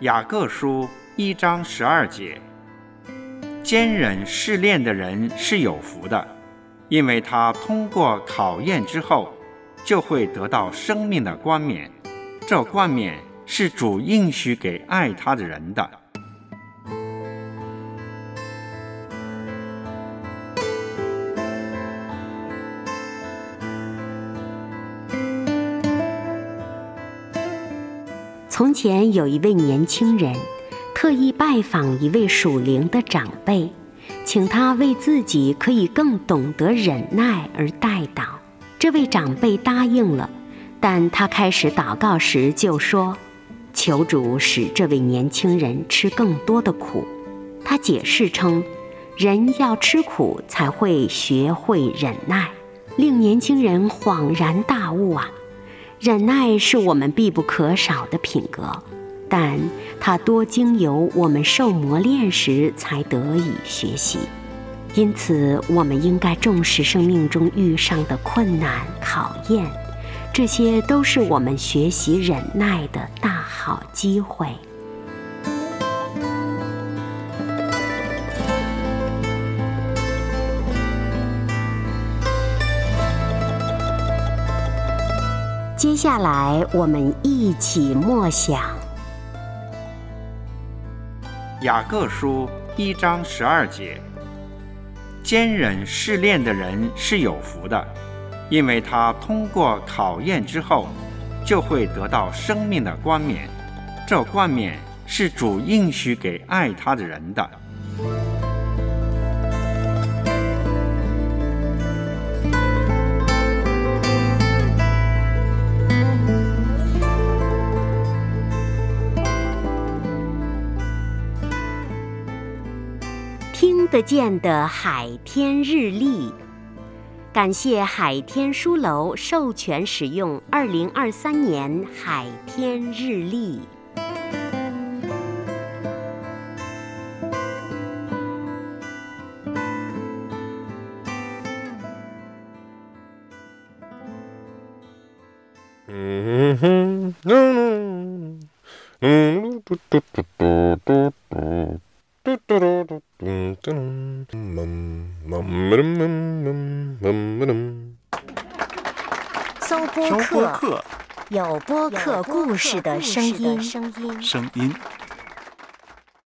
雅各书一章十二节：坚忍试炼的人是有福的，因为他通过考验之后，就会得到生命的冠冕。这冠冕是主应许给爱他的人的。从前有一位年轻人，特意拜访一位属灵的长辈，请他为自己可以更懂得忍耐而代祷。这位长辈答应了，但他开始祷告时就说：“求主使这位年轻人吃更多的苦。”他解释称：“人要吃苦才会学会忍耐。”令年轻人恍然大悟啊！忍耐是我们必不可少的品格，但它多经由我们受磨练时才得以学习。因此，我们应该重视生命中遇上的困难考验，这些都是我们学习忍耐的大好机会。接下来，我们一起默想《雅各书》一章十二节：坚忍试炼的人是有福的，因为他通过考验之后，就会得到生命的冠冕。这冠冕是主应许给爱他的人的。听得见的海天日历，感谢海天书楼授权使用二零二三年海天日历。嗯哼，嗯嗯，嘟嘟嘟嘟嘟嘟。搜播客，有播客故事的声音。声音。